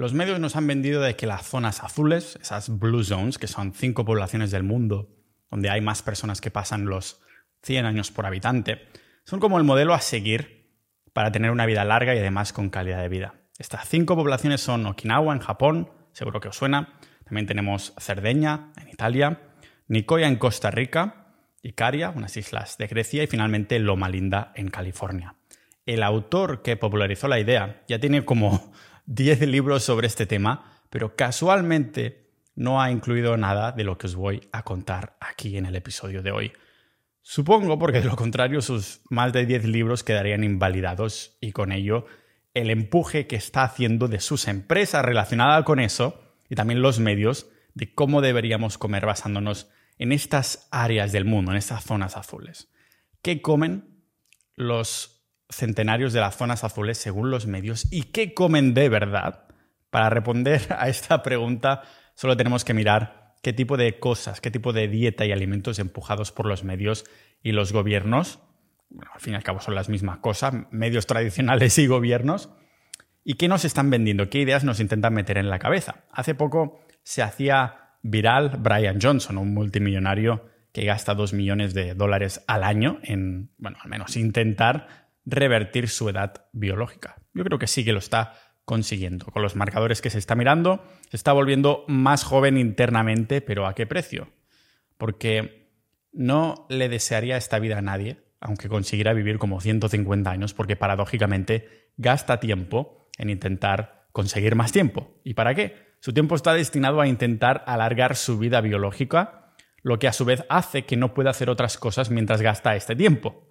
Los medios nos han vendido de que las zonas azules, esas blue zones, que son cinco poblaciones del mundo donde hay más personas que pasan los 100 años por habitante, son como el modelo a seguir para tener una vida larga y además con calidad de vida. Estas cinco poblaciones son Okinawa en Japón, seguro que os suena, también tenemos Cerdeña en Italia, Nicoya en Costa Rica, Icaria, unas islas de Grecia y finalmente Loma Linda en California. El autor que popularizó la idea ya tiene como 10 libros sobre este tema, pero casualmente no ha incluido nada de lo que os voy a contar aquí en el episodio de hoy. Supongo porque de lo contrario sus más de 10 libros quedarían invalidados y con ello el empuje que está haciendo de sus empresas relacionada con eso y también los medios de cómo deberíamos comer basándonos en estas áreas del mundo, en estas zonas azules. ¿Qué comen los centenarios de las zonas azules según los medios y qué comen de verdad? Para responder a esta pregunta solo tenemos que mirar qué tipo de cosas, qué tipo de dieta y alimentos empujados por los medios y los gobiernos, al fin y al cabo son las mismas cosas, medios tradicionales y gobiernos, y qué nos están vendiendo, qué ideas nos intentan meter en la cabeza. Hace poco se hacía viral Brian Johnson, un multimillonario que gasta 2 millones de dólares al año en, bueno, al menos intentar revertir su edad biológica. Yo creo que sí que lo está consiguiendo. Con los marcadores que se está mirando, se está volviendo más joven internamente, pero ¿a qué precio? Porque no le desearía esta vida a nadie, aunque consiguiera vivir como 150 años, porque paradójicamente gasta tiempo en intentar conseguir más tiempo. ¿Y para qué? Su tiempo está destinado a intentar alargar su vida biológica, lo que a su vez hace que no pueda hacer otras cosas mientras gasta este tiempo.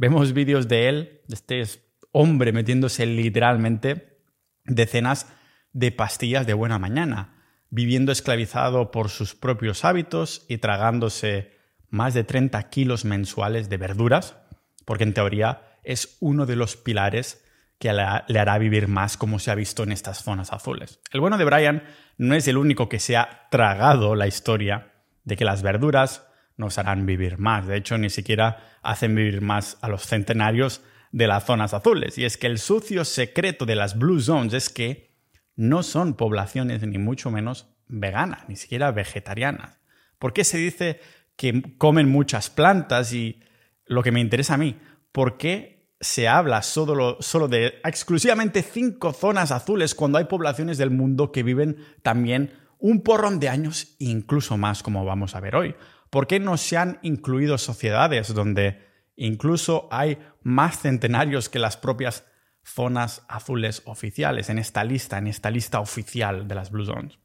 Vemos vídeos de él, de este hombre metiéndose literalmente decenas de pastillas de buena mañana, viviendo esclavizado por sus propios hábitos y tragándose más de 30 kilos mensuales de verduras, porque en teoría es uno de los pilares que le hará vivir más como se ha visto en estas zonas azules. El bueno de Brian no es el único que se ha tragado la historia de que las verduras nos harán vivir más. De hecho, ni siquiera hacen vivir más a los centenarios de las zonas azules. Y es que el sucio secreto de las Blue Zones es que no son poblaciones ni mucho menos veganas, ni siquiera vegetarianas. ¿Por qué se dice que comen muchas plantas? Y lo que me interesa a mí, ¿por qué se habla solo, solo, de exclusivamente cinco zonas azules cuando hay poblaciones del mundo que viven también un porrón de años incluso más, como vamos a ver hoy. ¿Por qué no se han incluido sociedades donde incluso hay más centenarios que las propias zonas azules oficiales en esta lista, en esta lista oficial de las Blue Zones?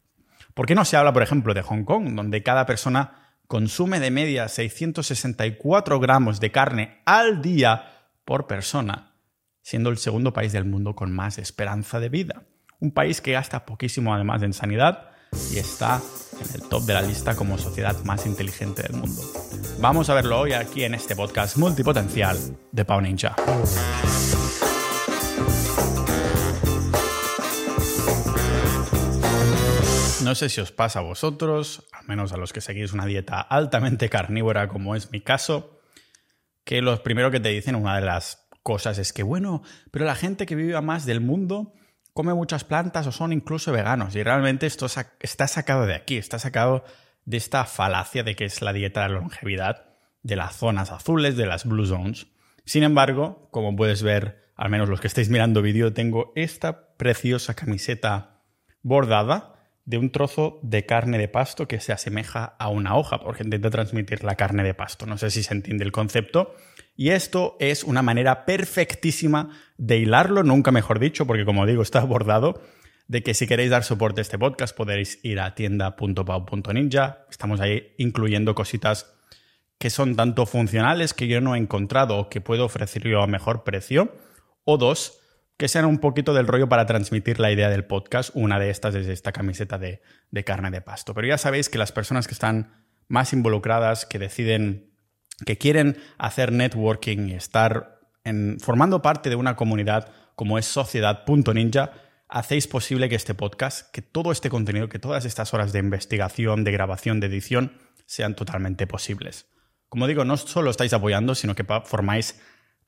¿Por qué no se habla, por ejemplo, de Hong Kong, donde cada persona consume de media 664 gramos de carne al día por persona, siendo el segundo país del mundo con más esperanza de vida. Un país que gasta poquísimo además en sanidad y está el top de la lista como sociedad más inteligente del mundo. Vamos a verlo hoy aquí en este podcast multipotencial de Pau Ninja. No sé si os pasa a vosotros, al menos a los que seguís una dieta altamente carnívora como es mi caso, que lo primero que te dicen, una de las cosas es que, bueno, pero la gente que vive más del mundo come muchas plantas o son incluso veganos. Y realmente esto está sacado de aquí, está sacado de esta falacia de que es la dieta de la longevidad, de las zonas azules, de las blue zones. Sin embargo, como puedes ver, al menos los que estáis mirando vídeo, tengo esta preciosa camiseta bordada de un trozo de carne de pasto que se asemeja a una hoja, porque intenta transmitir la carne de pasto. No sé si se entiende el concepto. Y esto es una manera perfectísima de hilarlo, nunca mejor dicho, porque como digo, está bordado, de que si queréis dar soporte a este podcast podéis ir a tienda.pau.ninja. Estamos ahí incluyendo cositas que son tanto funcionales que yo no he encontrado o que puedo ofrecer yo a mejor precio, o dos, que sean un poquito del rollo para transmitir la idea del podcast. Una de estas es esta camiseta de, carne de pasto. Pero ya sabéis que las personas que están más involucradas, que deciden, que quieren hacer networking y estar en, formando parte de una comunidad como es sociedad.ninja, hacéis posible que este podcast, que todo este contenido, que todas estas horas de investigación, de grabación, de edición, sean totalmente posibles. Como digo, no solo estáis apoyando, sino que formáis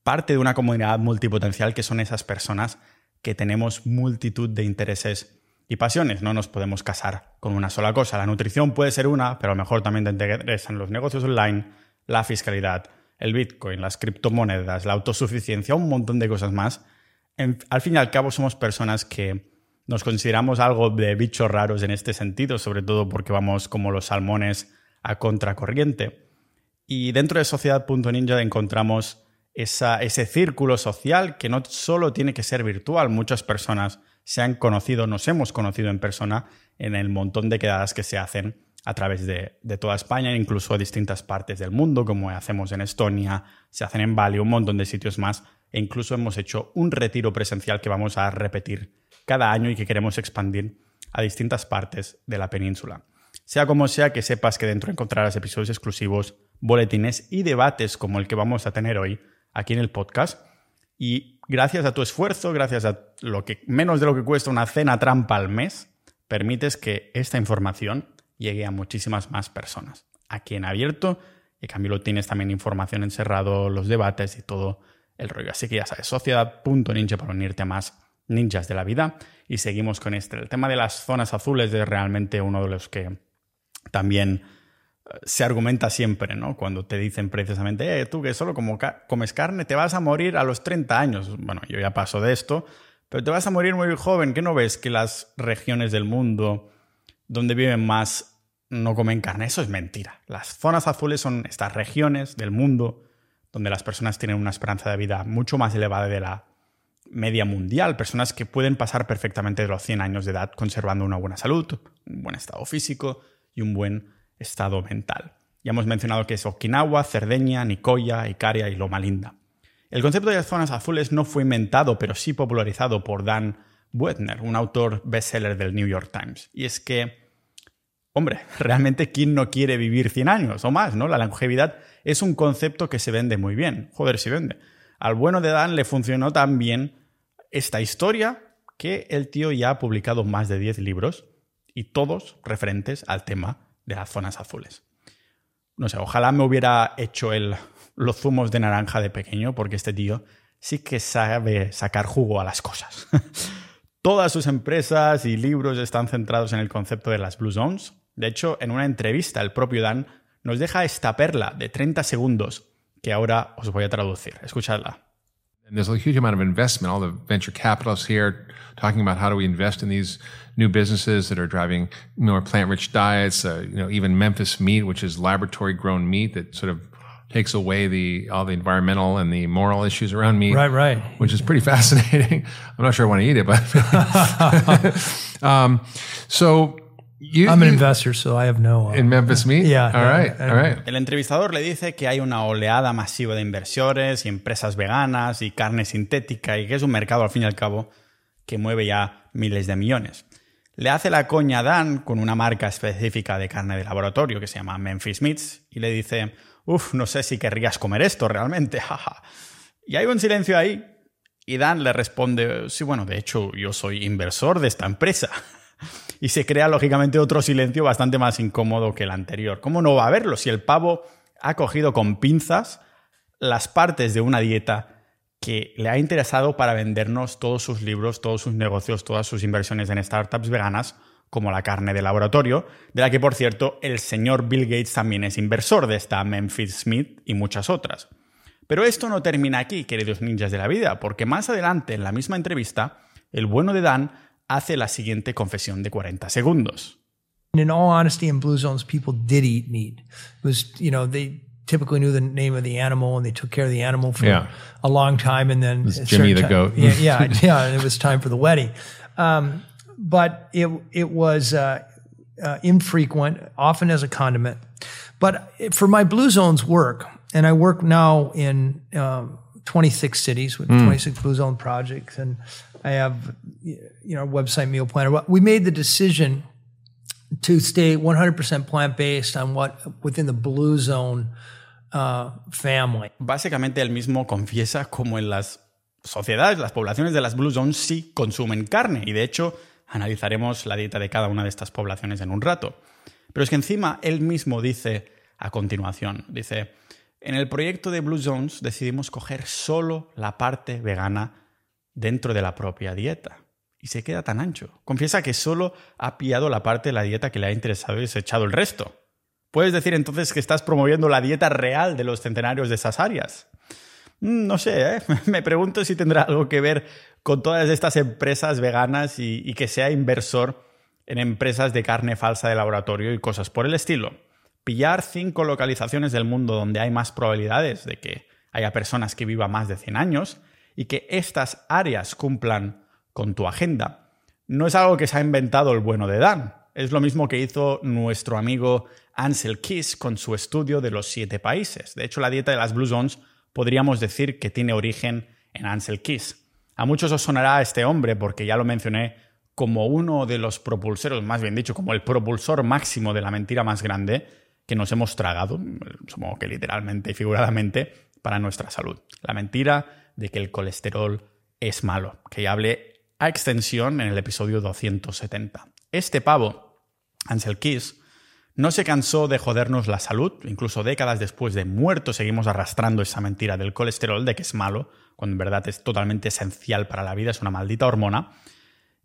parte de una comunidad multipotencial que son esas personas que tenemos multitud de intereses y pasiones. No nos podemos casar con una sola cosa. La nutrición puede ser una, pero a lo mejor también te interesan los negocios online, la fiscalidad, el Bitcoin, las criptomonedas, la autosuficiencia, un montón de cosas más. al fin y al cabo somos personas que nos consideramos algo de bichos raros en este sentido, sobre todo porque vamos como los salmones a contracorriente. Y dentro de Sociedad.ninja encontramos ese círculo social que no solo tiene que ser virtual, muchas personas se han conocido, nos hemos conocido en persona en el montón de quedadas que se hacen a través de, toda España, incluso distintas partes del mundo, como hacemos en Estonia, se hacen en Bali, un montón de sitios más, e incluso hemos hecho un retiro presencial que vamos a repetir cada año y que queremos expandir a distintas partes de la península. Sea como sea, que sepas que dentro encontrarás episodios exclusivos, boletines y debates como el que vamos a tener hoy aquí en el podcast. Y gracias a tu esfuerzo, gracias a lo que menos de lo que cuesta una cena trampa al mes, permites que esta información llegue a muchísimas más personas. Aquí en abierto, y cambio lo tienes también información encerrado, los debates y todo el rollo. Así que ya sabes, sociedad.ninja para unirte a más ninjas de la vida. Y seguimos con este. El tema de las zonas azules es realmente uno de los que también eh, se argumenta siempre, ¿no? Cuando te dicen precisamente, eh, tú que solo como comes carne te vas a morir a los 30 años. Bueno, yo ya paso de esto, pero te vas a morir muy joven. ¿Qué no ves que las regiones del mundo donde viven más no comen carne. Eso es mentira. Las zonas azules son estas regiones del mundo donde las personas tienen una esperanza de vida mucho más elevada de la media mundial. Personas que pueden pasar perfectamente de los 100 años de edad conservando una buena salud, un buen estado físico y un buen estado mental. Ya hemos mencionado que es Okinawa, Cerdeña, Nicoya, Icaria y Loma Linda. El concepto de las zonas azules no fue inventado, pero sí popularizado por Dan Buettner, un autor bestseller del New York Times. Y es que, hombre, realmente ¿quién no quiere vivir 100 años o más? ¿no? La longevidad es un concepto que se vende muy bien. Joder, si vende. Al bueno de Dan le funcionó tan bien esta historia que el tío ya ha publicado más de 10 libros y todos referentes al tema de las zonas azules. No sé, ojalá me hubiera hecho el, los zumos de naranja de pequeño, porque este tío sí que sabe sacar jugo a las cosas. Todas sus empresas y libros están centrados en el concepto de las Blue Zones. De hecho, en una entrevista, el propio Dan nos deja esta perla de 30 segundos que ahora os voy a traducir. Escuchadla. And there's a huge amount of investment. All the venture capitalists here talking about how do we invest in these new businesses that are driving more plant-rich diets. Uh, you know, even Memphis Meat, which is laboratory-grown meat that sort of takes away the all the environmental and the moral issues around meat. Right, right. Which is pretty fascinating. I'm not sure I want to eat it, but um, so you, I'm an investor, so I have no. Uh, in Memphis Meat? Yeah. All right, all right. El entrevistador le dice que hay una oleada masiva de inversores y empresas veganas y carne sintética y que es un mercado, al fin y al cabo, que mueve ya miles de millones. Le hace la coña a Dan con una marca específica de carne de laboratorio que se llama Memphis Meats y le dice, Uf, no sé si querrías comer esto realmente. y hay un silencio ahí. Y Dan le responde, sí, bueno, de hecho yo soy inversor de esta empresa. y se crea lógicamente otro silencio bastante más incómodo que el anterior. ¿Cómo no va a haberlo si el pavo ha cogido con pinzas las partes de una dieta que le ha interesado para vendernos todos sus libros, todos sus negocios, todas sus inversiones en startups veganas como la carne de laboratorio, de la que por cierto el señor Bill Gates también es inversor de esta Memphis Smith y muchas otras. Pero esto no termina aquí, queridos ninjas de la vida, porque más adelante en la misma entrevista, el bueno de Dan hace la siguiente confesión de 40 segundos. In all honesty, in blue zones, people did eat meat. It was, you know, they typically knew the name of the animal and they took care of the animal for yeah. a long time, and then Jimmy the goat. yeah, yeah, yeah, it was time for the wedding. Um, but it it was uh, uh, infrequent, often as a condiment. But for my Blue Zones work, and I work now in um, 26 cities with mm. 26 Blue Zone projects, and I have you know website meal planner. We made the decision to stay 100% plant based on what within the Blue Zone uh, family. Básicamente, él mismo confiesa como en las sociedades, las poblaciones de las Blue Zones sí consumen carne y de hecho Analizaremos la dieta de cada una de estas poblaciones en un rato. Pero es que encima él mismo dice a continuación, dice, en el proyecto de Blue Zones decidimos coger solo la parte vegana dentro de la propia dieta. y se queda tan ancho. Confiesa que solo ha pillado la parte de la dieta que le ha interesado y desechado el resto. ¿Puedes decir entonces que estás promoviendo la dieta real de los centenarios de esas áreas? Mm, no sé, ¿eh? me pregunto si tendrá algo que ver con todas estas empresas veganas y, que sea inversor en empresas de carne falsa de laboratorio y cosas por el estilo. Pillar cinco localizaciones del mundo donde hay más probabilidades de que haya personas que vivan más de 100 años y que estas áreas cumplan con tu agenda. No es algo que se ha inventado el bueno de Dan. Es lo mismo que hizo nuestro amigo Ansel Kiss con su estudio de los siete países. De hecho, la dieta de las Blue Zones podríamos decir que tiene origen en Ansel Kiss. A muchos os sonará este hombre porque ya lo mencioné como uno de los propulsores, más bien dicho, como el propulsor máximo de la mentira más grande que nos hemos tragado, supongo que literalmente y figuradamente, para nuestra salud. La mentira de que el colesterol es malo, que ya hablé a extensión en el episodio 270. Este pavo, Ansel Keys, no se cansó de jodernos la salud, incluso décadas después de muerto seguimos arrastrando esa mentira del colesterol, de que es malo, cuando en verdad es totalmente esencial para la vida, es una maldita hormona.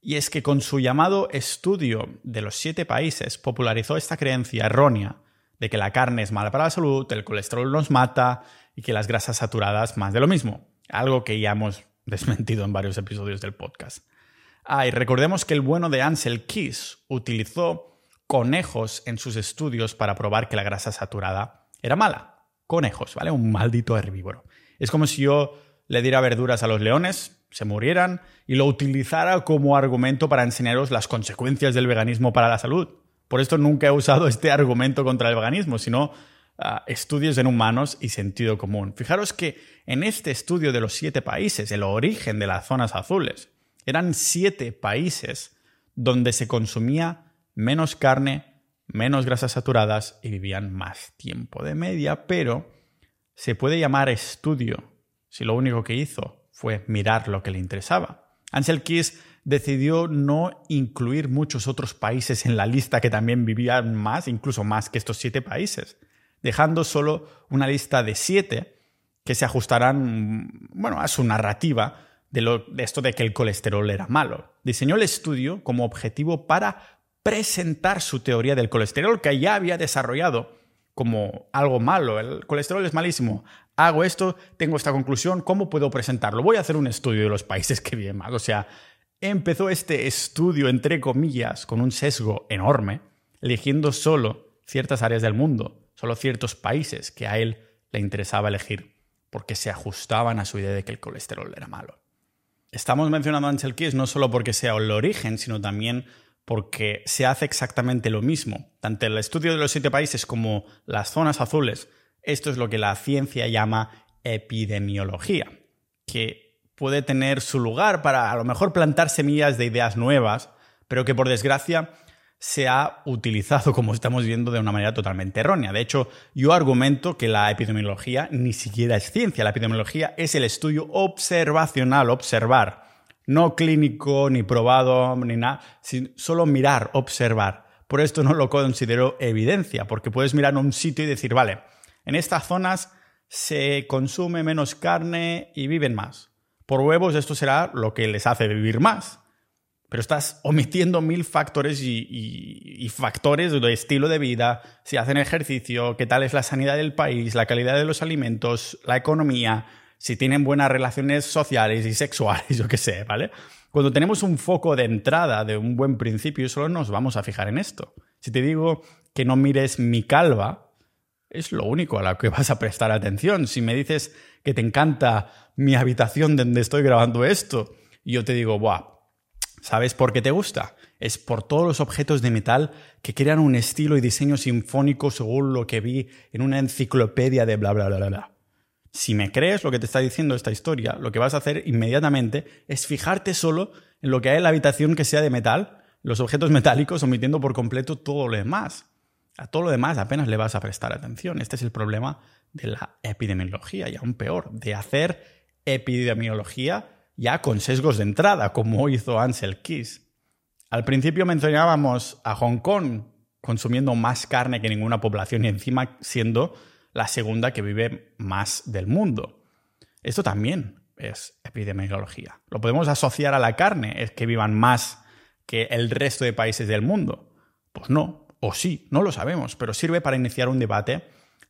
Y es que con su llamado estudio de los siete países popularizó esta creencia errónea de que la carne es mala para la salud, el colesterol nos mata y que las grasas saturadas más de lo mismo. Algo que ya hemos desmentido en varios episodios del podcast. Ah, y recordemos que el bueno de Ansel Keys utilizó conejos en sus estudios para probar que la grasa saturada era mala. Conejos, ¿vale? Un maldito herbívoro. Es como si yo le diera verduras a los leones se murieran y lo utilizara como argumento para enseñaros las consecuencias del veganismo para la salud. Por esto nunca he usado este argumento contra el veganismo, sino ah, estudios en humanos y sentido común. Fijaros que en este estudio de los siete países, el origen de las zonas azules, eran siete países donde se consumía menos carne, menos grasas saturadas y vivían más tiempo de media, pero se puede llamar estudio si lo único que hizo fue mirar lo que le interesaba. Ansel Keys decidió no incluir muchos otros países en la lista que también vivían más, incluso más que estos siete países, dejando solo una lista de siete que se ajustarán bueno, a su narrativa de, lo, de esto de que el colesterol era malo. Diseñó el estudio como objetivo para presentar su teoría del colesterol que ya había desarrollado como algo malo. El colesterol es malísimo hago esto, tengo esta conclusión, ¿cómo puedo presentarlo? Voy a hacer un estudio de los países que viven mal. O sea, empezó este estudio, entre comillas, con un sesgo enorme, eligiendo solo ciertas áreas del mundo, solo ciertos países que a él le interesaba elegir, porque se ajustaban a su idea de que el colesterol era malo. Estamos mencionando a Ansel Keys no solo porque sea el origen, sino también porque se hace exactamente lo mismo. Tanto el estudio de los siete países como las zonas azules esto es lo que la ciencia llama epidemiología, que puede tener su lugar para a lo mejor plantar semillas de ideas nuevas, pero que por desgracia se ha utilizado, como estamos viendo, de una manera totalmente errónea. De hecho, yo argumento que la epidemiología ni siquiera es ciencia. La epidemiología es el estudio observacional, observar, no clínico, ni probado, ni nada, solo mirar, observar. Por esto no lo considero evidencia, porque puedes mirar un sitio y decir, vale, en estas zonas se consume menos carne y viven más. Por huevos esto será lo que les hace vivir más. Pero estás omitiendo mil factores y, factores de estilo de vida, si hacen ejercicio, qué tal es la sanidad del país, la calidad de los alimentos, la economía, si tienen buenas relaciones sociales y sexuales, yo qué sé, ¿vale? Cuando tenemos un foco de entrada de un buen principio, solo nos vamos a fijar en esto. Si te digo que no mires mi calva, es lo único a lo que vas a prestar atención. Si me dices que te encanta mi habitación donde estoy grabando esto, yo te digo, Buah, ¿sabes por qué te gusta? Es por todos los objetos de metal que crean un estilo y diseño sinfónico según lo que vi en una enciclopedia de bla, bla, bla, bla, bla. Si me crees lo que te está diciendo esta historia, lo que vas a hacer inmediatamente es fijarte solo en lo que hay en la habitación que sea de metal, los objetos metálicos, omitiendo por completo todo lo demás. A todo lo demás apenas le vas a prestar atención. Este es el problema de la epidemiología y aún peor, de hacer epidemiología ya con sesgos de entrada, como hizo Ansel Keys. Al principio mencionábamos a Hong Kong consumiendo más carne que ninguna población y encima siendo la segunda que vive más del mundo. Esto también es epidemiología. ¿Lo podemos asociar a la carne? ¿Es que vivan más que el resto de países del mundo? Pues no, o sí, no lo sabemos, pero sirve para iniciar un debate,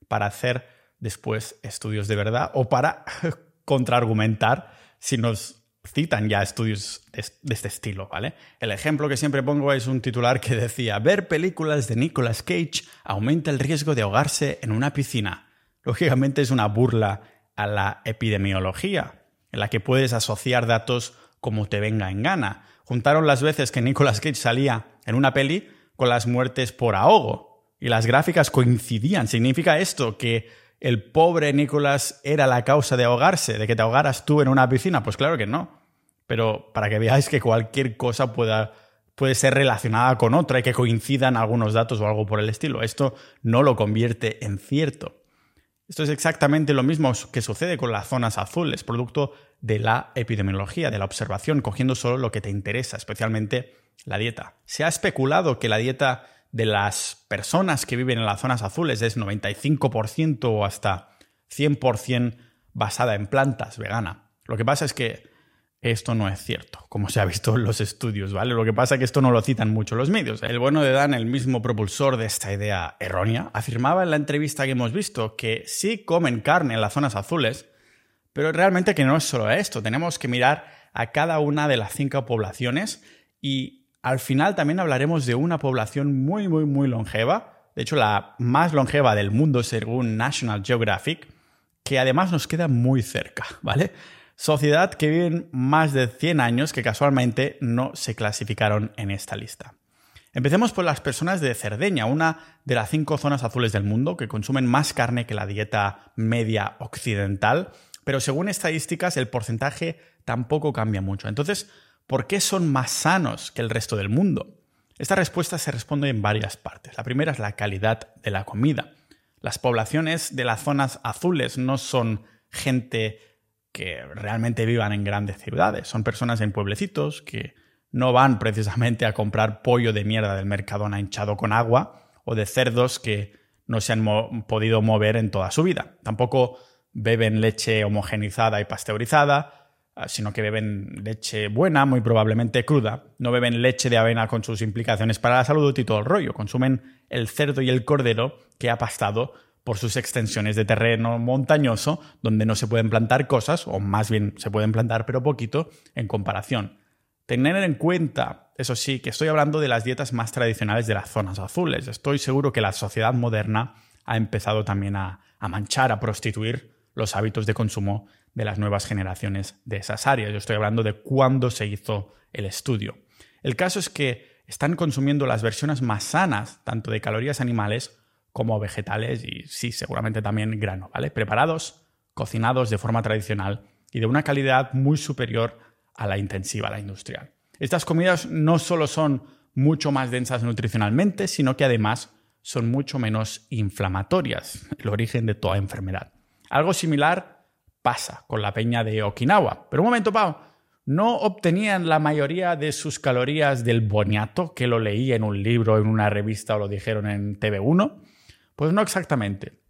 para hacer después estudios de verdad o para contraargumentar si nos citan ya estudios de, este estilo, ¿vale? El ejemplo que siempre pongo es un titular que decía, ver películas de Nicolas Cage aumenta el riesgo de ahogarse en una piscina. Lógicamente es una burla a la epidemiología, en la que puedes asociar datos como te venga en gana. Juntaron las veces que Nicolas Cage salía en una peli con las muertes por ahogo. Y las gráficas coincidían. ¿Significa esto que el pobre Nicolas era la causa de ahogarse, de que te ahogaras tú en una piscina? Pues claro que no. Pero para que veáis que cualquier cosa pueda, puede ser relacionada con otra y que coincidan algunos datos o algo por el estilo. Esto no lo convierte en cierto. Esto es exactamente lo mismo que sucede con las zonas azules, producto de la epidemiología, de la observación, cogiendo solo lo que te interesa, especialmente la dieta. Se ha especulado que la dieta de las personas que viven en las zonas azules es 95% o hasta 100% basada en plantas vegana. Lo que pasa es que esto no es cierto, como se ha visto en los estudios, ¿vale? Lo que pasa es que esto no lo citan mucho los medios. El bueno de Dan, el mismo propulsor de esta idea errónea, afirmaba en la entrevista que hemos visto que sí comen carne en las zonas azules, pero realmente que no es solo esto. Tenemos que mirar a cada una de las cinco poblaciones y al final también hablaremos de una población muy, muy, muy longeva. De hecho, la más longeva del mundo según National Geographic, que además nos queda muy cerca, ¿vale? Sociedad que viven más de 100 años que casualmente no se clasificaron en esta lista. Empecemos por las personas de Cerdeña, una de las cinco zonas azules del mundo que consumen más carne que la dieta media occidental, pero según estadísticas el porcentaje tampoco cambia mucho. Entonces, ¿por qué son más sanos que el resto del mundo? Esta respuesta se responde en varias partes. La primera es la calidad de la comida. Las poblaciones de las zonas azules no son gente que realmente vivan en grandes ciudades. Son personas en pueblecitos que no van precisamente a comprar pollo de mierda del Mercadona hinchado con agua o de cerdos que no se han podido mover en toda su vida. Tampoco beben leche homogenizada y pasteurizada, sino que beben leche buena, muy probablemente cruda. No beben leche de avena con sus implicaciones para la salud y todo el rollo. Consumen el cerdo y el cordero que ha pastado por sus extensiones de terreno montañoso, donde no se pueden plantar cosas, o más bien se pueden plantar pero poquito, en comparación. Tener en cuenta, eso sí, que estoy hablando de las dietas más tradicionales de las zonas azules. Estoy seguro que la sociedad moderna ha empezado también a, a manchar, a prostituir los hábitos de consumo de las nuevas generaciones de esas áreas. Yo estoy hablando de cuándo se hizo el estudio. El caso es que están consumiendo las versiones más sanas, tanto de calorías animales como vegetales y sí, seguramente también grano, ¿vale? Preparados, cocinados de forma tradicional y de una calidad muy superior a la intensiva, a la industrial. Estas comidas no solo son mucho más densas nutricionalmente, sino que además son mucho menos inflamatorias, el origen de toda enfermedad. Algo similar pasa con la peña de Okinawa. Pero un momento, Pau, ¿no obtenían la mayoría de sus calorías del boniato, que lo leí en un libro, en una revista o lo dijeron en TV1? Pues no exactamente.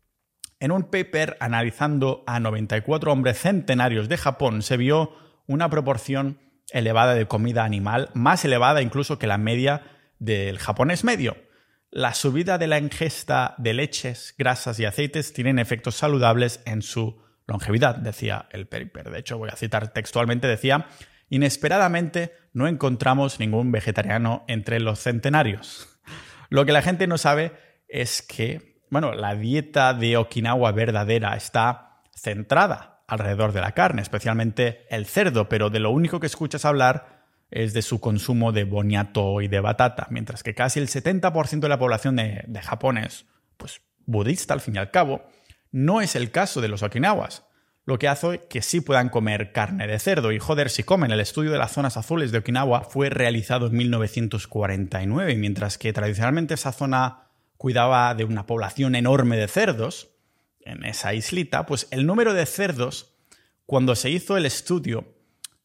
En un paper analizando a 94 hombres centenarios de Japón se vio una proporción elevada de comida animal, más elevada incluso que la media del japonés medio. La subida de la ingesta de leches, grasas y aceites tienen efectos saludables en su longevidad, decía el paper. De hecho, voy a citar textualmente, decía, inesperadamente no encontramos ningún vegetariano entre los centenarios. Lo que la gente no sabe es que bueno, la dieta de Okinawa verdadera está centrada alrededor de la carne, especialmente el cerdo, pero de lo único que escuchas hablar es de su consumo de boniato y de batata, mientras que casi el 70% de la población de, de Japón es, pues, budista al fin y al cabo, no es el caso de los okinawas, lo que hace que sí puedan comer carne de cerdo. Y joder, si comen, el estudio de las zonas azules de Okinawa fue realizado en 1949, mientras que tradicionalmente esa zona cuidaba de una población enorme de cerdos en esa islita, pues el número de cerdos, cuando se hizo el estudio,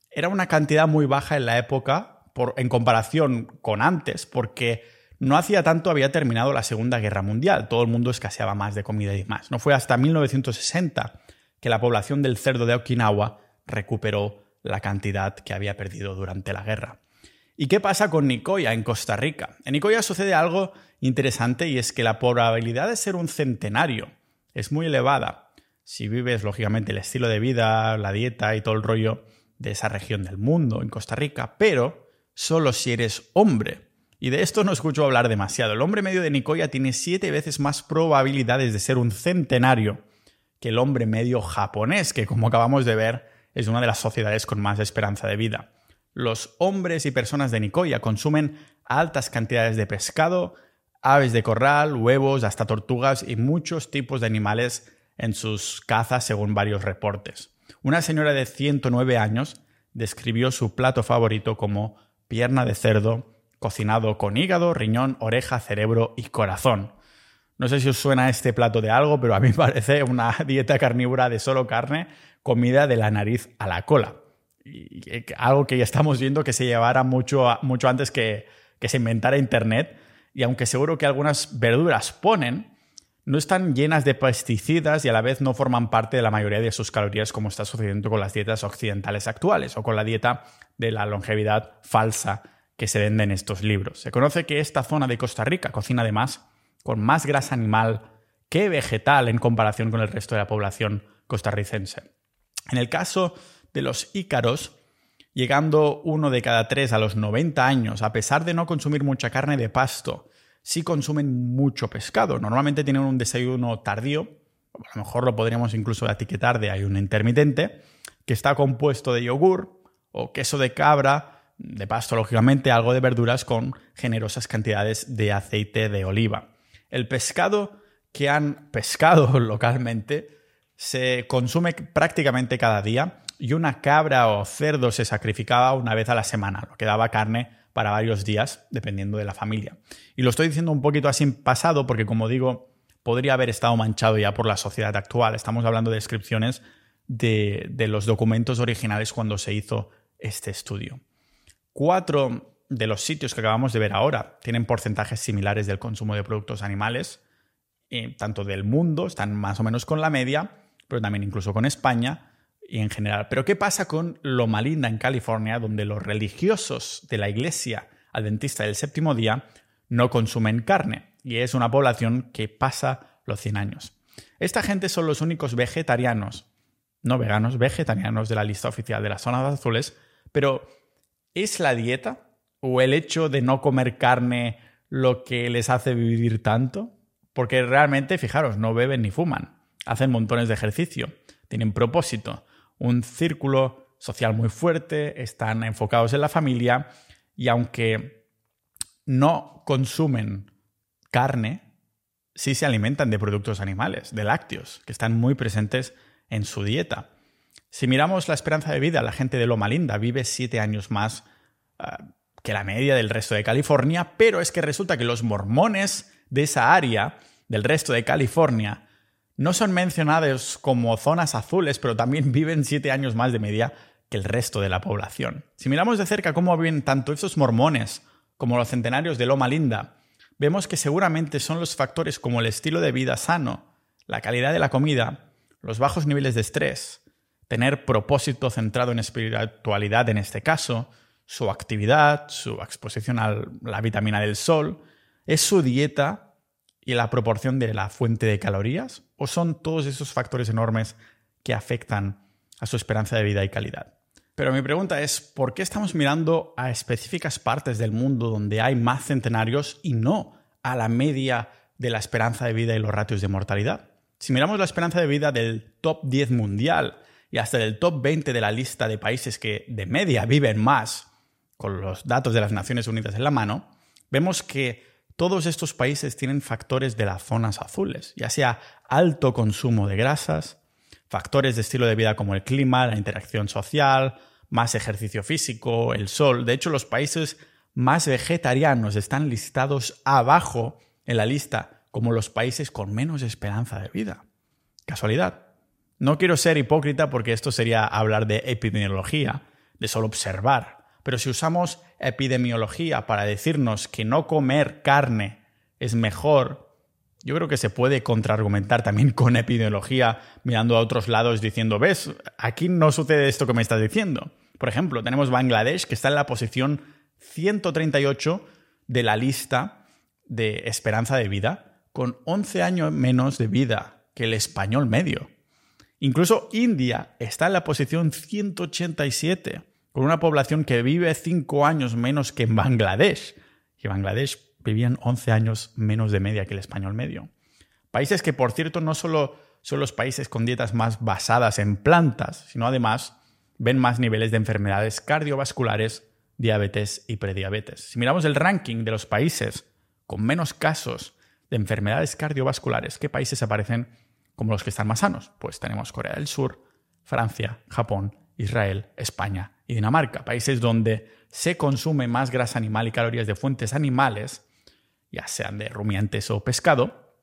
era una cantidad muy baja en la época por, en comparación con antes, porque no hacía tanto había terminado la Segunda Guerra Mundial, todo el mundo escaseaba más de comida y más. No fue hasta 1960 que la población del cerdo de Okinawa recuperó la cantidad que había perdido durante la guerra. ¿Y qué pasa con Nicoya en Costa Rica? En Nicoya sucede algo interesante y es que la probabilidad de ser un centenario es muy elevada si vives, lógicamente, el estilo de vida, la dieta y todo el rollo de esa región del mundo, en Costa Rica, pero solo si eres hombre. Y de esto no escucho hablar demasiado. El hombre medio de Nicoya tiene siete veces más probabilidades de ser un centenario que el hombre medio japonés, que como acabamos de ver es una de las sociedades con más esperanza de vida los hombres y personas de Nicoya consumen altas cantidades de pescado, aves de corral, huevos, hasta tortugas y muchos tipos de animales en sus cazas según varios reportes. Una señora de 109 años describió su plato favorito como pierna de cerdo cocinado con hígado, riñón, oreja, cerebro y corazón. No sé si os suena este plato de algo, pero a mí parece una dieta carnívora de solo carne, comida de la nariz a la cola algo que ya estamos viendo que se llevara mucho, mucho antes que se inventara Internet. Y aunque seguro que algunas verduras ponen, no están llenas de pesticidas y a la vez no forman parte de la mayoría de sus calorías como está sucediendo con las dietas occidentales actuales o con la dieta de la longevidad falsa que se vende en estos libros. Se conoce que esta zona de Costa Rica cocina además con más grasa animal que vegetal en comparación con el resto de la población costarricense. En el caso de los ícaros, llegando uno de cada tres a los 90 años, a pesar de no consumir mucha carne de pasto, sí consumen mucho pescado. Normalmente tienen un desayuno tardío, a lo mejor lo podríamos incluso etiquetar de ayuno intermitente, que está compuesto de yogur o queso de cabra, de pasto lógicamente, algo de verduras con generosas cantidades de aceite de oliva. El pescado que han pescado localmente se consume prácticamente cada día y una cabra o cerdo se sacrificaba una vez a la semana, lo que daba carne para varios días, dependiendo de la familia. Y lo estoy diciendo un poquito así pasado porque, como digo, podría haber estado manchado ya por la sociedad actual. Estamos hablando de descripciones de, de los documentos originales cuando se hizo este estudio. Cuatro de los sitios que acabamos de ver ahora tienen porcentajes similares del consumo de productos animales, eh, tanto del mundo, están más o menos con la media, pero también incluso con España, y en general. Pero ¿qué pasa con Loma Linda en California, donde los religiosos de la iglesia adventista del séptimo día no consumen carne? Y es una población que pasa los 100 años. Esta gente son los únicos vegetarianos, no veganos, vegetarianos de la lista oficial de las zonas azules, pero ¿es la dieta o el hecho de no comer carne lo que les hace vivir tanto? Porque realmente, fijaros, no beben ni fuman, hacen montones de ejercicio, tienen propósito, un círculo social muy fuerte, están enfocados en la familia y aunque no consumen carne, sí se alimentan de productos animales, de lácteos, que están muy presentes en su dieta. Si miramos la esperanza de vida, la gente de Loma Linda vive siete años más ah, que la media del resto de California, pero es que resulta que los mormones de esa área, del resto de California, no son mencionados como zonas azules, pero también viven siete años más de media que el resto de la población. Si miramos de cerca cómo viven tanto estos mormones como los centenarios de Loma Linda, vemos que seguramente son los factores como el estilo de vida sano, la calidad de la comida, los bajos niveles de estrés, tener propósito centrado en espiritualidad en este caso, su actividad, su exposición a la vitamina del sol, es su dieta y la proporción de la fuente de calorías? ¿O son todos esos factores enormes que afectan a su esperanza de vida y calidad? Pero mi pregunta es, ¿por qué estamos mirando a específicas partes del mundo donde hay más centenarios y no a la media de la esperanza de vida y los ratios de mortalidad? Si miramos la esperanza de vida del top 10 mundial y hasta del top 20 de la lista de países que de media viven más, con los datos de las Naciones Unidas en la mano, vemos que todos estos países tienen factores de las zonas azules, ya sea alto consumo de grasas, factores de estilo de vida como el clima, la interacción social, más ejercicio físico, el sol. De hecho, los países más vegetarianos están listados abajo en la lista como los países con menos esperanza de vida. Casualidad. No quiero ser hipócrita porque esto sería hablar de epidemiología, de solo observar. Pero si usamos epidemiología para decirnos que no comer carne es mejor Yo creo que se puede contraargumentar también con epidemiología mirando a otros lados diciendo, ves, aquí no sucede esto que me estás diciendo. Por ejemplo, tenemos Bangladesh que está en la posición 138 de la lista de esperanza de vida, con 11 años menos de vida que el español medio. Incluso India está en la posición 187, con una población que vive 5 años menos que en Bangladesh. Y Bangladesh vivían 11 años menos de media que el español medio. Países que, por cierto, no solo son los países con dietas más basadas en plantas, sino además ven más niveles de enfermedades cardiovasculares, diabetes y prediabetes. Si miramos el ranking de los países con menos casos de enfermedades cardiovasculares, ¿qué países aparecen como los que están más sanos? Pues tenemos Corea del Sur, Francia, Japón, Israel, España y Dinamarca, países donde se consume más grasa animal y calorías de fuentes animales, ya sean de rumiantes o pescado,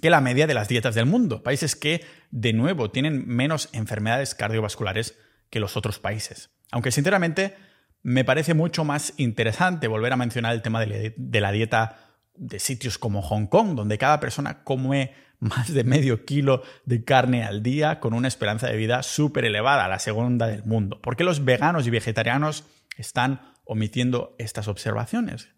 que la media de las dietas del mundo, países que, de nuevo, tienen menos enfermedades cardiovasculares que los otros países. Aunque sinceramente me parece mucho más interesante volver a mencionar el tema de la dieta de sitios como Hong Kong, donde cada persona come más de medio kilo de carne al día con una esperanza de vida súper elevada, la segunda del mundo. ¿Por qué los veganos y vegetarianos están omitiendo estas observaciones?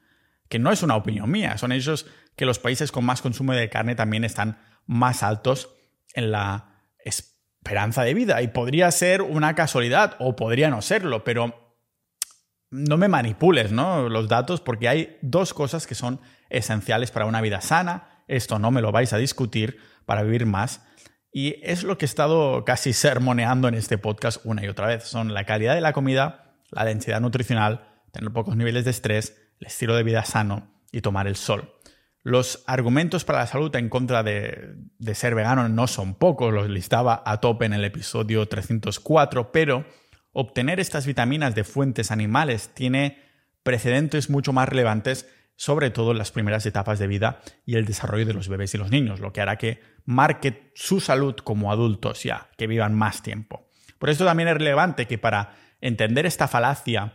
Que no es una opinión mía, son ellos que los países con más consumo de carne también están más altos en la esperanza de vida. Y podría ser una casualidad o podría no serlo, pero no me manipules ¿no? los datos porque hay dos cosas que son esenciales para una vida sana. Esto no me lo vais a discutir para vivir más. Y es lo que he estado casi sermoneando en este podcast una y otra vez. Son la calidad de la comida, la densidad nutricional, tener pocos niveles de estrés, el estilo de vida sano y tomar el sol. Los argumentos para la salud en contra de, ser vegano no son pocos, los listaba a tope en el episodio 304, pero obtener estas vitaminas de fuentes animales tiene precedentes mucho más relevantes, sobre todo en las primeras etapas de vida y el desarrollo de los bebés y los niños, lo que hará que marque su salud como adultos ya, que vivan más tiempo. Por esto también es relevante que para entender esta falacia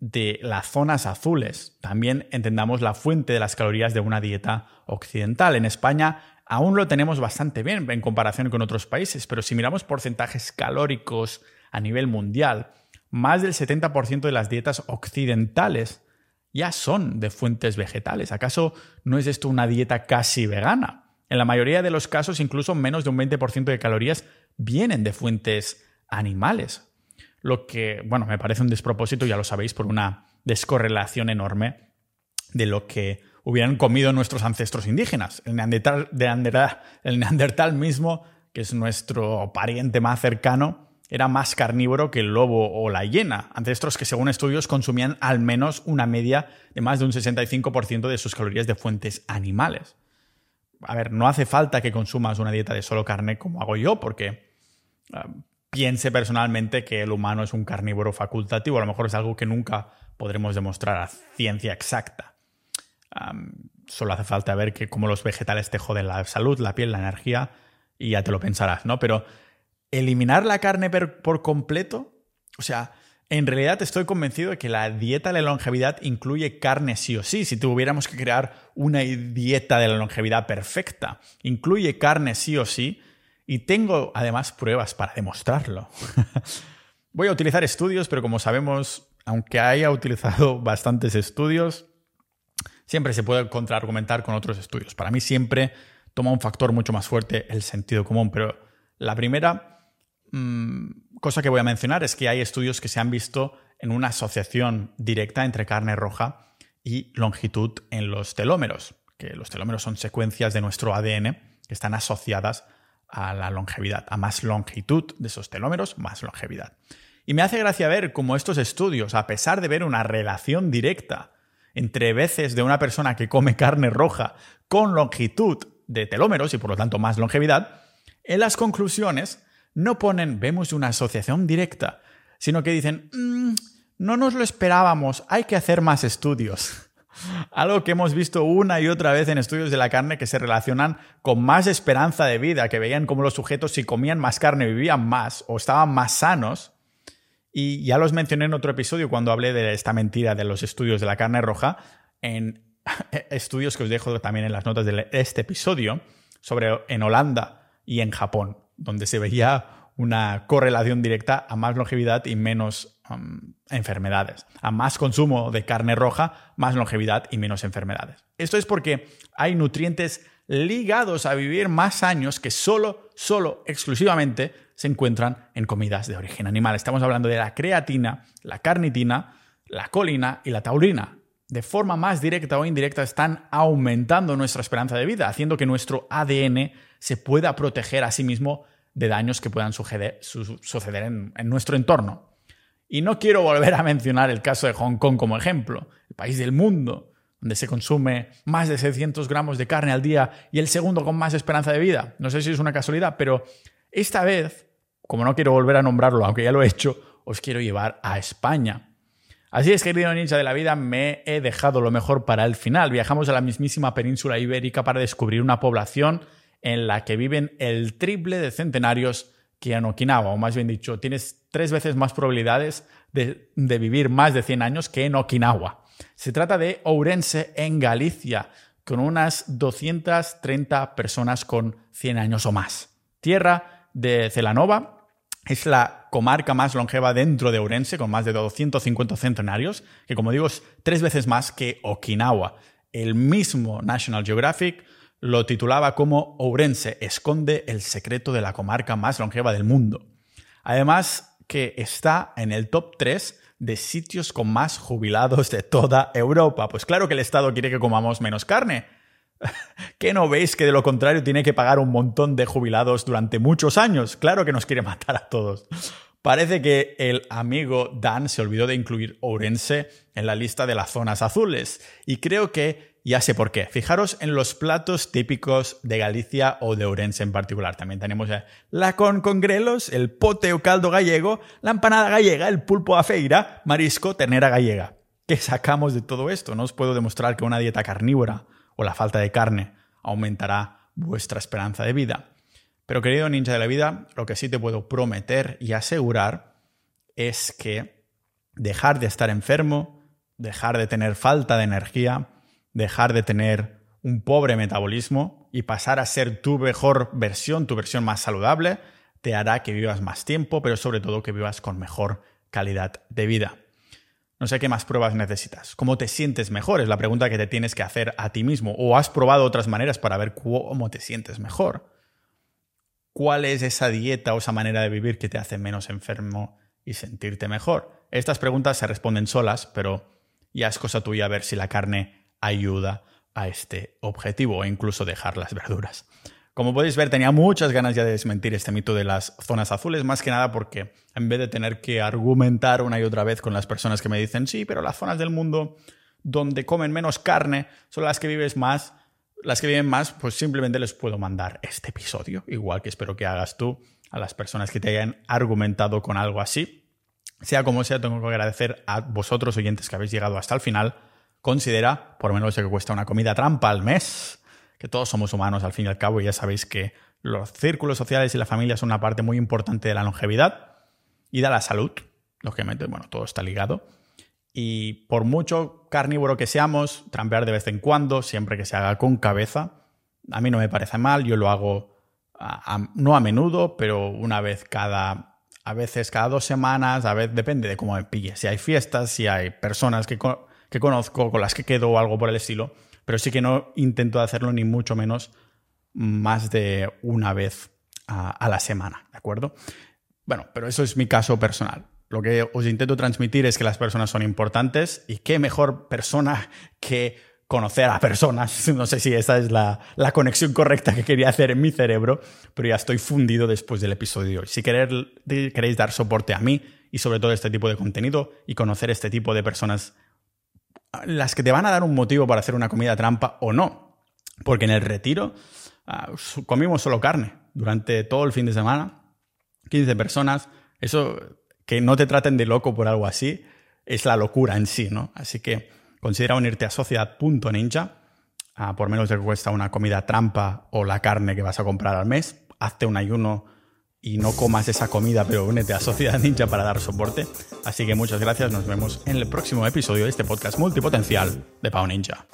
de las zonas azules. También entendamos la fuente de las calorías de una dieta occidental. En España aún lo tenemos bastante bien en comparación con otros países, pero si miramos porcentajes calóricos a nivel mundial, más del 70% de las dietas occidentales ya son de fuentes vegetales. ¿Acaso no es esto una dieta casi vegana? En la mayoría de los casos, incluso menos de un 20% de calorías vienen de fuentes animales lo que, bueno, me parece un despropósito, ya lo sabéis, por una descorrelación enorme de lo que hubieran comido nuestros ancestros indígenas. El neandertal, el neandertal mismo, que es nuestro pariente más cercano, era más carnívoro que el lobo o la hiena, ancestros que según estudios consumían al menos una media de más de un 65% de sus calorías de fuentes animales. A ver, no hace falta que consumas una dieta de solo carne como hago yo, porque ah, piense personalmente que el humano es un carnívoro facultativo. A lo mejor es algo que nunca podremos demostrar a ciencia exacta. solo hace falta ver que cómo los vegetales te joden la salud, la piel, la energía y ya te lo pensarás, ¿no? Pero eliminar la carne por completo, o sea, en realidad estoy convencido de que la dieta de la longevidad incluye carne sí o sí. Si tuviéramos que crear una dieta de la longevidad perfecta, incluye carne sí o sí, y tengo además pruebas para demostrarlo. Voy a utilizar estudios, pero como sabemos, aunque haya utilizado bastantes estudios, siempre se puede contraargumentar con otros estudios. Para mí siempre toma un factor mucho más fuerte el sentido común, pero la primera mm, cosa que voy a mencionar es que hay estudios que se han visto en una asociación directa entre carne roja y longitud en los telómeros, que los telómeros son secuencias de nuestro ADN que están asociadas a la longevidad, a más longitud de esos telómeros, más longevidad. Y me hace gracia ver cómo estos estudios, a pesar de ver una relación directa entre veces de una persona que come carne roja con longitud de telómeros y por lo tanto más longevidad, en las conclusiones no ponen vemos una asociación directa, sino que dicen mm, no nos lo esperábamos, hay que hacer más estudios. Algo que hemos visto una y otra vez en estudios de la carne que se relacionan con más esperanza de vida, que veían cómo los sujetos si comían más carne vivían más o estaban más sanos. Y ya los mencioné en otro episodio cuando hablé de esta mentira de los estudios de la carne roja, en estudios que os dejo también en las notas de este episodio, sobre en Holanda y en Japón, donde se veía una correlación directa a más longevidad y menos um, enfermedades. A más consumo de carne roja, más longevidad y menos enfermedades. Esto es porque hay nutrientes ligados a vivir más años que solo, solo, exclusivamente se encuentran en comidas de origen animal. Estamos hablando de la creatina, la carnitina, la colina y la taurina. De forma más directa o indirecta están aumentando nuestra esperanza de vida, haciendo que nuestro ADN se pueda proteger a sí mismo de daños que puedan suceder, en, en nuestro entorno. Y no quiero volver a mencionar el caso de Hong Kong como ejemplo, el país del mundo, donde se consume más de 600 gramos de carne al día y el segundo con más esperanza de vida. No sé si es una casualidad, pero esta vez, como no quiero volver a nombrarlo, aunque ya lo he hecho, os quiero llevar a España. Así es, querido ninja de la vida, me he dejado lo mejor para el final. Viajamos a la mismísima península ibérica para descubrir una población en la que viven el triple de centenarios que en Okinawa, o más bien dicho, tienes tres veces más probabilidades de, vivir más de 100 años que en Okinawa. Se trata de Ourense en Galicia, con unas 230 personas con 100 años o más. Tierra de Celanova es la comarca más longeva dentro de Ourense, con más de 250 centenarios, que como digo es tres veces más que Okinawa. El mismo National Geographic lo titulaba como Ourense esconde el secreto de la comarca más longeva del mundo. Además que está en el top 3 de sitios con más jubilados de toda Europa. Pues claro que el Estado quiere que comamos menos carne. ¿Qué no veis que de lo contrario tiene que pagar un montón de jubilados durante muchos años? Claro que nos quiere matar a todos. Parece que el amigo Dan se olvidó de incluir Ourense en la lista de las zonas azules y creo que ya sé por qué. Fijaros en los platos típicos de Galicia o de Ourense en particular. También tenemos la con con grelos, el pote o caldo gallego, la empanada gallega, el pulpo a feira, marisco, ternera gallega. ¿Qué sacamos de todo esto? No os puedo demostrar que una dieta carnívora o la falta de carne aumentará vuestra esperanza de vida. Pero querido ninja de la vida, lo que sí te puedo prometer y asegurar es que dejar de estar enfermo, dejar de tener falta de energía, dejar de tener un pobre metabolismo y pasar a ser tu mejor versión, tu versión más saludable, te hará que vivas más tiempo, pero sobre todo que vivas con mejor calidad de vida. No sé qué más pruebas necesitas. ¿Cómo te sientes mejor? Es la pregunta que te tienes que hacer a ti mismo. ¿O has probado otras maneras para ver cómo te sientes mejor? ¿Cuál es esa dieta o esa manera de vivir que te hace menos enfermo y sentirte mejor? Estas preguntas se responden solas, pero ya es cosa tuya ver si la carne ayuda a este objetivo o incluso dejar las verduras. Como podéis ver, tenía muchas ganas ya de desmentir este mito de las zonas azules, más que nada porque en vez de tener que argumentar una y otra vez con las personas que me dicen, sí, pero las zonas del mundo donde comen menos carne son las que vives más, las que viven más, pues simplemente les puedo mandar este episodio, igual que espero que hagas tú a las personas que te hayan argumentado con algo así. Sea como sea, tengo que agradecer a vosotros oyentes que habéis llegado hasta el final considera, por lo menos que cuesta una comida trampa al mes, que todos somos humanos al fin y al cabo y ya sabéis que los círculos sociales y la familia son una parte muy importante de la longevidad y de la salud. Lógicamente, bueno, todo está ligado. Y por mucho carnívoro que seamos, trampear de vez en cuando, siempre que se haga con cabeza, a mí no me parece mal, yo lo hago no a menudo, pero una vez cada, a veces cada dos semanas, a veces depende de cómo me pille. Si hay fiestas, si hay personas que que conozco, con las que quedo o algo por el estilo, pero sí que no intento hacerlo ni mucho menos más de una vez a, la semana, ¿de acuerdo? Bueno, pero eso es mi caso personal. Lo que os intento transmitir es que las personas son importantes y qué mejor persona que conocer a personas. No sé si esa es la, la, conexión correcta que quería hacer en mi cerebro, pero ya estoy fundido después del episodio de hoy. Si queréis, queréis dar soporte a mí y sobre todo este tipo de contenido y conocer este tipo de personas las que te van a dar un motivo para hacer una comida trampa o no. Porque en el retiro ah, comimos solo carne durante todo el fin de semana, 15 personas. Eso, que no te traten de loco por algo así, es la locura en sí, ¿no? Así que considera unirte a sociedad.ninja, ah, por menos que cuesta una comida trampa o la carne que vas a comprar al mes. Hazte un ayuno y no comas esa comida, pero únete a Sociedad Ninja para dar soporte. Así que muchas gracias, nos vemos en el próximo episodio de este podcast multipotencial de Pau Ninja.